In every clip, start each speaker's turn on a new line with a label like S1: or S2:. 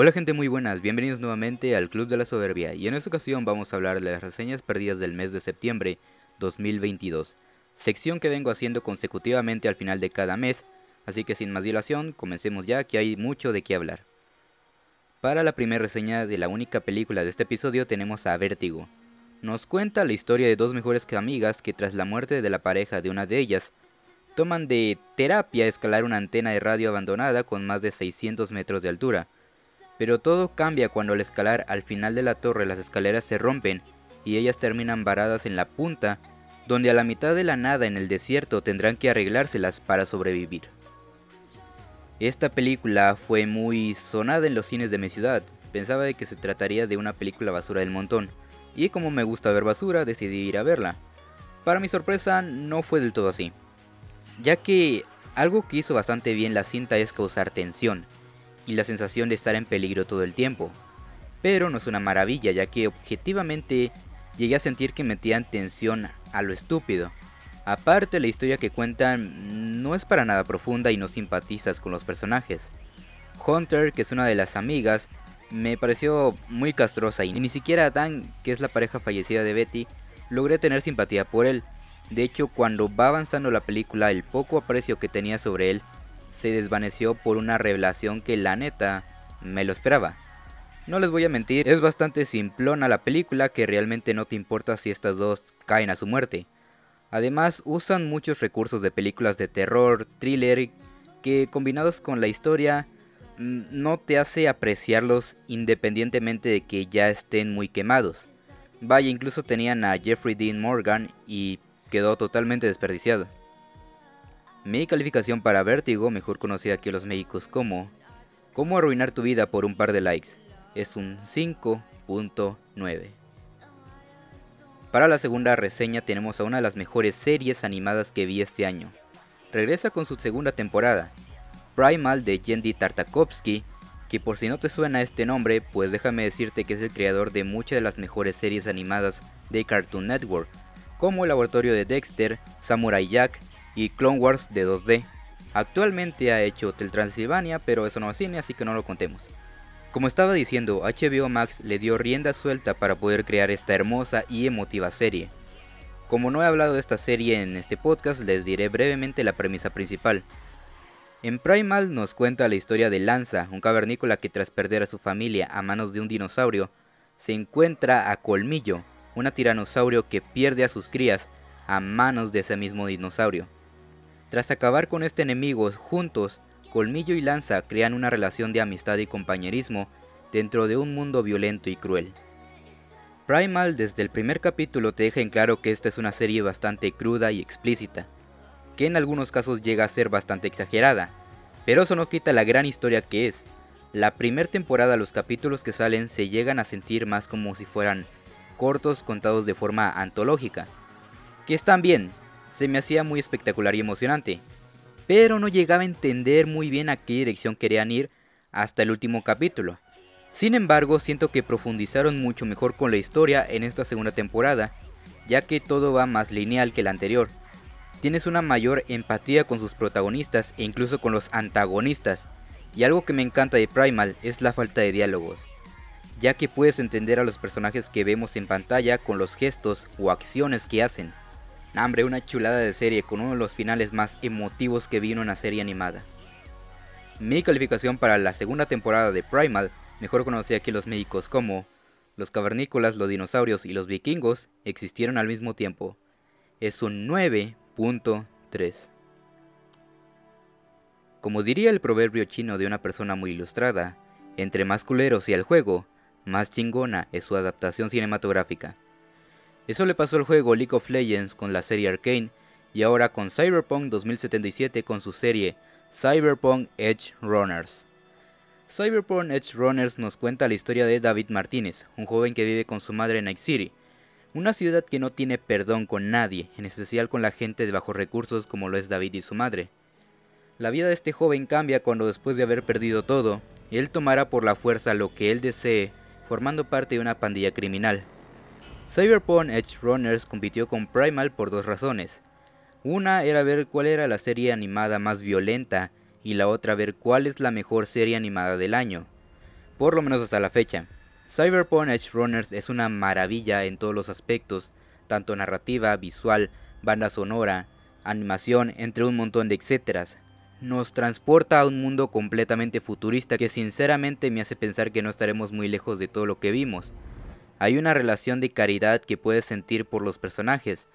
S1: Hola gente muy buenas, bienvenidos nuevamente al Club de la Soberbia y en esta ocasión vamos a hablar de las reseñas perdidas del mes de septiembre 2022, sección que vengo haciendo consecutivamente al final de cada mes, así que sin más dilación, comencemos ya que hay mucho de qué hablar. Para la primera reseña de la única película de este episodio tenemos a Vértigo. Nos cuenta la historia de dos mejores amigas que tras la muerte de la pareja de una de ellas, toman de terapia escalar una antena de radio abandonada con más de 600 metros de altura, pero todo cambia cuando al escalar al final de la torre las escaleras se rompen y ellas terminan varadas en la punta, donde a la mitad de la nada en el desierto tendrán que arreglárselas para sobrevivir. Esta película fue muy sonada en los cines de mi ciudad, pensaba de que se trataría de una película basura del montón, y como me gusta ver basura decidí ir a verla. Para mi sorpresa no fue del todo así, ya que algo que hizo bastante bien la cinta es causar tensión, y la sensación de estar en peligro todo el tiempo. Pero no es una maravilla, ya que objetivamente llegué a sentir que metían tensión a lo estúpido. Aparte, la historia que cuentan no es para nada profunda y no simpatizas con los personajes. Hunter, que es una de las amigas, me pareció muy castrosa y ni siquiera Dan, que es la pareja fallecida de Betty, logré tener simpatía por él. De hecho, cuando va avanzando la película, el poco aprecio que tenía sobre él se desvaneció por una revelación que la neta me lo esperaba. No les voy a mentir, es bastante simplona la película que realmente no te importa si estas dos caen a su muerte. Además usan muchos recursos de películas de terror, thriller, que combinados con la historia mm, no te hace apreciarlos independientemente de que ya estén muy quemados. Vaya, incluso tenían a Jeffrey Dean Morgan y quedó totalmente desperdiciado. Mi calificación para Vértigo, mejor conocida aquí los médicos como Cómo arruinar tu vida por un par de likes, es un 5.9. Para la segunda reseña tenemos a una de las mejores series animadas que vi este año. Regresa con su segunda temporada, Primal de Yendi Tartakovsky, que por si no te suena este nombre, pues déjame decirte que es el creador de muchas de las mejores series animadas de Cartoon Network, como El Laboratorio de Dexter, Samurai Jack y Clone Wars de 2D. Actualmente ha hecho Hotel Transilvania, pero eso no es cine, así que no lo contemos. Como estaba diciendo, HBO Max le dio rienda suelta para poder crear esta hermosa y emotiva serie. Como no he hablado de esta serie en este podcast, les diré brevemente la premisa principal. En Primal nos cuenta la historia de Lanza, un cavernícola que tras perder a su familia a manos de un dinosaurio, se encuentra a Colmillo, una tiranosaurio que pierde a sus crías a manos de ese mismo dinosaurio. Tras acabar con este enemigo juntos, Colmillo y Lanza crean una relación de amistad y compañerismo dentro de un mundo violento y cruel. Primal desde el primer capítulo te deja en claro que esta es una serie bastante cruda y explícita, que en algunos casos llega a ser bastante exagerada, pero eso no quita la gran historia que es. La primera temporada los capítulos que salen se llegan a sentir más como si fueran cortos contados de forma antológica, que están bien, se me hacía muy espectacular y emocionante, pero no llegaba a entender muy bien a qué dirección querían ir hasta el último capítulo. Sin embargo, siento que profundizaron mucho mejor con la historia en esta segunda temporada, ya que todo va más lineal que la anterior. Tienes una mayor empatía con sus protagonistas e incluso con los antagonistas, y algo que me encanta de Primal es la falta de diálogos, ya que puedes entender a los personajes que vemos en pantalla con los gestos o acciones que hacen. Hambre, una chulada de serie con uno de los finales más emotivos que vino en una serie animada. Mi calificación para la segunda temporada de Primal, mejor conocida aquí los médicos como Los cavernícolas, los dinosaurios y los vikingos existieron al mismo tiempo, es un 9.3. Como diría el proverbio chino de una persona muy ilustrada, entre más culeros sea el juego, más chingona es su adaptación cinematográfica. Eso le pasó al juego League of Legends con la serie Arcane y ahora con Cyberpunk 2077 con su serie Cyberpunk Edge Runners. Cyberpunk Edge Runners nos cuenta la historia de David Martínez, un joven que vive con su madre en Night City, una ciudad que no tiene perdón con nadie, en especial con la gente de bajos recursos como lo es David y su madre. La vida de este joven cambia cuando después de haber perdido todo, él tomará por la fuerza lo que él desee, formando parte de una pandilla criminal, Cyberpunk Edge Runners compitió con Primal por dos razones. Una era ver cuál era la serie animada más violenta y la otra ver cuál es la mejor serie animada del año. por lo menos hasta la fecha. Cyberpunk Edge Runners es una maravilla en todos los aspectos, tanto narrativa, visual, banda sonora, animación, entre un montón de etcéteras. Nos transporta a un mundo completamente futurista que sinceramente me hace pensar que no estaremos muy lejos de todo lo que vimos. Hay una relación de caridad que puedes sentir por los personajes.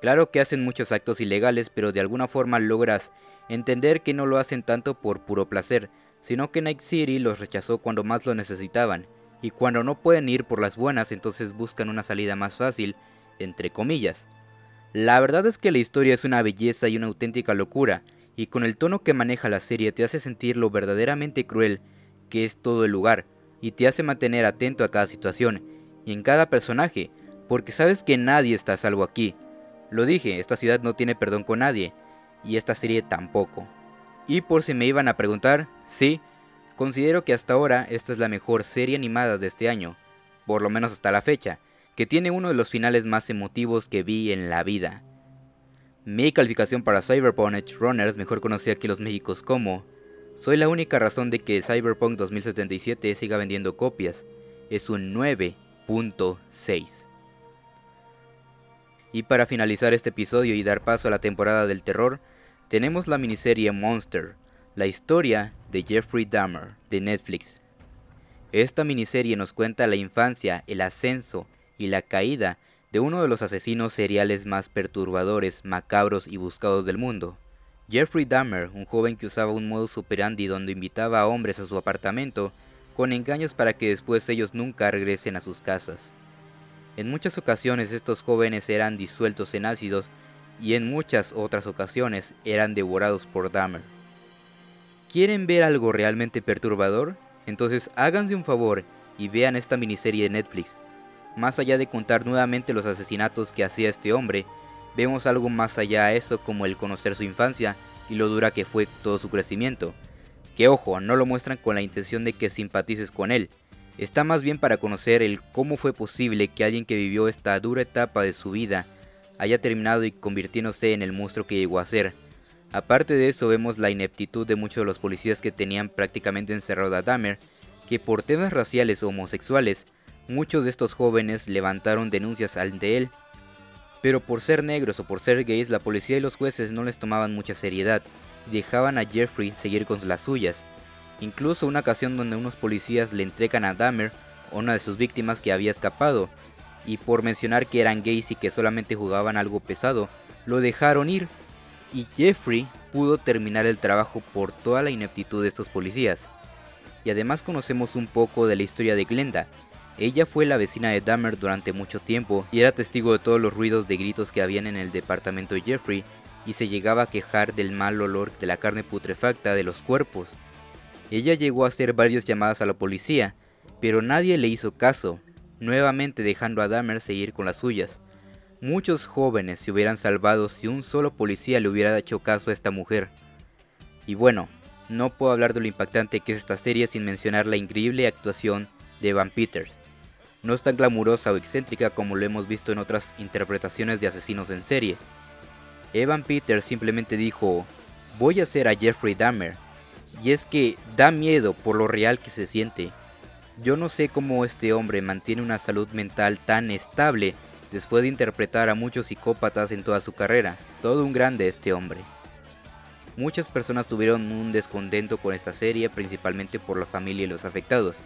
S1: Claro que hacen muchos actos ilegales, pero de alguna forma logras entender que no lo hacen tanto por puro placer, sino que Night City los rechazó cuando más lo necesitaban, y cuando no pueden ir por las buenas entonces buscan una salida más fácil, entre comillas. La verdad es que la historia es una belleza y una auténtica locura, y con el tono que maneja la serie te hace sentir lo verdaderamente cruel que es todo el lugar, y te hace mantener atento a cada situación, y en cada personaje, porque sabes que nadie está a salvo aquí. Lo dije, esta ciudad no tiene perdón con nadie, y esta serie tampoco. Y por si me iban a preguntar, sí, considero que hasta ahora esta es la mejor serie animada de este año, por lo menos hasta la fecha, que tiene uno de los finales más emotivos que vi en la vida. Mi calificación para Cyberpunk Edge Runners, mejor conocida aquí en los Méxicos como Soy la única razón de que Cyberpunk 2077 siga vendiendo copias, es un 9.6. Y para finalizar este episodio y dar paso a la temporada del terror, tenemos la miniserie Monster, la historia de Jeffrey Dahmer de Netflix. Esta miniserie nos cuenta la infancia, el ascenso y la caída de uno de los asesinos seriales más perturbadores, macabros y buscados del mundo. Jeffrey Dahmer, un joven que usaba un modo operandi donde invitaba a hombres a su apartamento con engaños para que después ellos nunca regresen a sus casas. En muchas ocasiones estos jóvenes eran disueltos en ácidos y en muchas otras ocasiones eran devorados por Dahmer. ¿Quieren ver algo realmente perturbador? Entonces háganse un favor y vean esta miniserie de Netflix. Más allá de contar nuevamente los asesinatos que hacía este hombre, vemos algo más allá a eso como el conocer su infancia y lo dura que fue todo su crecimiento. Que ojo, no lo muestran con la intención de que simpatices con él. Está más bien para conocer el cómo fue posible que alguien que vivió esta dura etapa de su vida haya terminado y convirtiéndose en el monstruo que llegó a ser. Aparte de eso vemos la ineptitud de muchos de los policías que tenían prácticamente encerrado a Dahmer, que por temas raciales o homosexuales, muchos de estos jóvenes levantaron denuncias ante él. Pero por ser negros o por ser gays, la policía y los jueces no les tomaban mucha seriedad dejaban a Jeffrey seguir con las suyas. Incluso una ocasión donde unos policías le entregan a Dahmer, una de sus víctimas que había escapado, y por mencionar que eran gays y que solamente jugaban algo pesado, lo dejaron ir y Jeffrey pudo terminar el trabajo por toda la ineptitud de estos policías. Y además conocemos un poco de la historia de Glenda. Ella fue la vecina de Dahmer durante mucho tiempo y era testigo de todos los ruidos de gritos que habían en el departamento de Jeffrey y se llegaba a quejar del mal olor de la carne putrefacta de los cuerpos. Ella llegó a hacer varias llamadas a la policía, pero nadie le hizo caso nuevamente dejando a Dahmer seguir con las suyas. Muchos jóvenes se hubieran salvado si un solo policía le hubiera hecho caso a esta mujer. Y bueno, no puedo hablar de lo impactante que es esta serie sin mencionar la increíble actuación de Evan Peters. No es tan glamurosa o excéntrica como lo hemos visto en otras interpretaciones de asesinos en serie. Evan Peters simplemente dijo, voy a ser a Jeffrey Dahmer. Y es que da miedo por lo real que se siente. Yo no sé cómo este hombre mantiene una salud mental tan estable después de interpretar a muchos psicópatas en toda su carrera. Todo un grande este hombre. Muchas personas tuvieron un descontento con esta serie, principalmente por la familia y los afectados.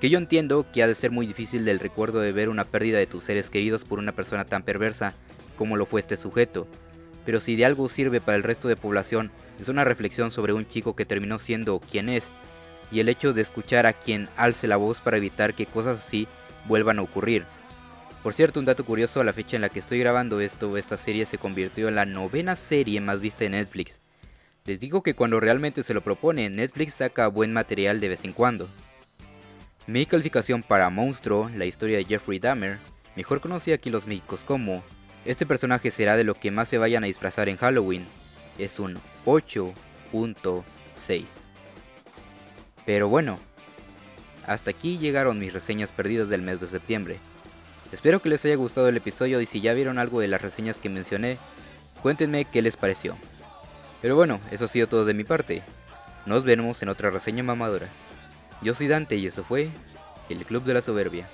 S1: Que yo entiendo que ha de ser muy difícil del recuerdo de ver una pérdida de tus seres queridos por una persona tan perversa como lo fue este sujeto. Pero si de algo sirve para el resto de población, es una reflexión sobre un chico que terminó siendo quien es y el hecho de escuchar a quien alce la voz para evitar que cosas así vuelvan a ocurrir. Por cierto, un dato curioso, a la fecha en la que estoy grabando esto, esta serie se convirtió en la novena serie más vista en Netflix. Les digo que cuando realmente se lo propone, Netflix saca buen material de vez en cuando. Mi calificación para Monstruo, la historia de Jeffrey Dahmer, mejor conocida aquí en los Méxicos como Este personaje será de lo que más se vayan a disfrazar en Halloween, es un 8.6. Pero bueno, hasta aquí llegaron mis reseñas perdidas del mes de septiembre. Espero que les haya gustado el episodio y si ya vieron algo de las reseñas que mencioné, cuéntenme qué les pareció. Pero bueno, eso ha sido todo de mi parte. Nos vemos en otra reseña mamadora. Yo soy Dante y eso fue el Club de la Soberbia.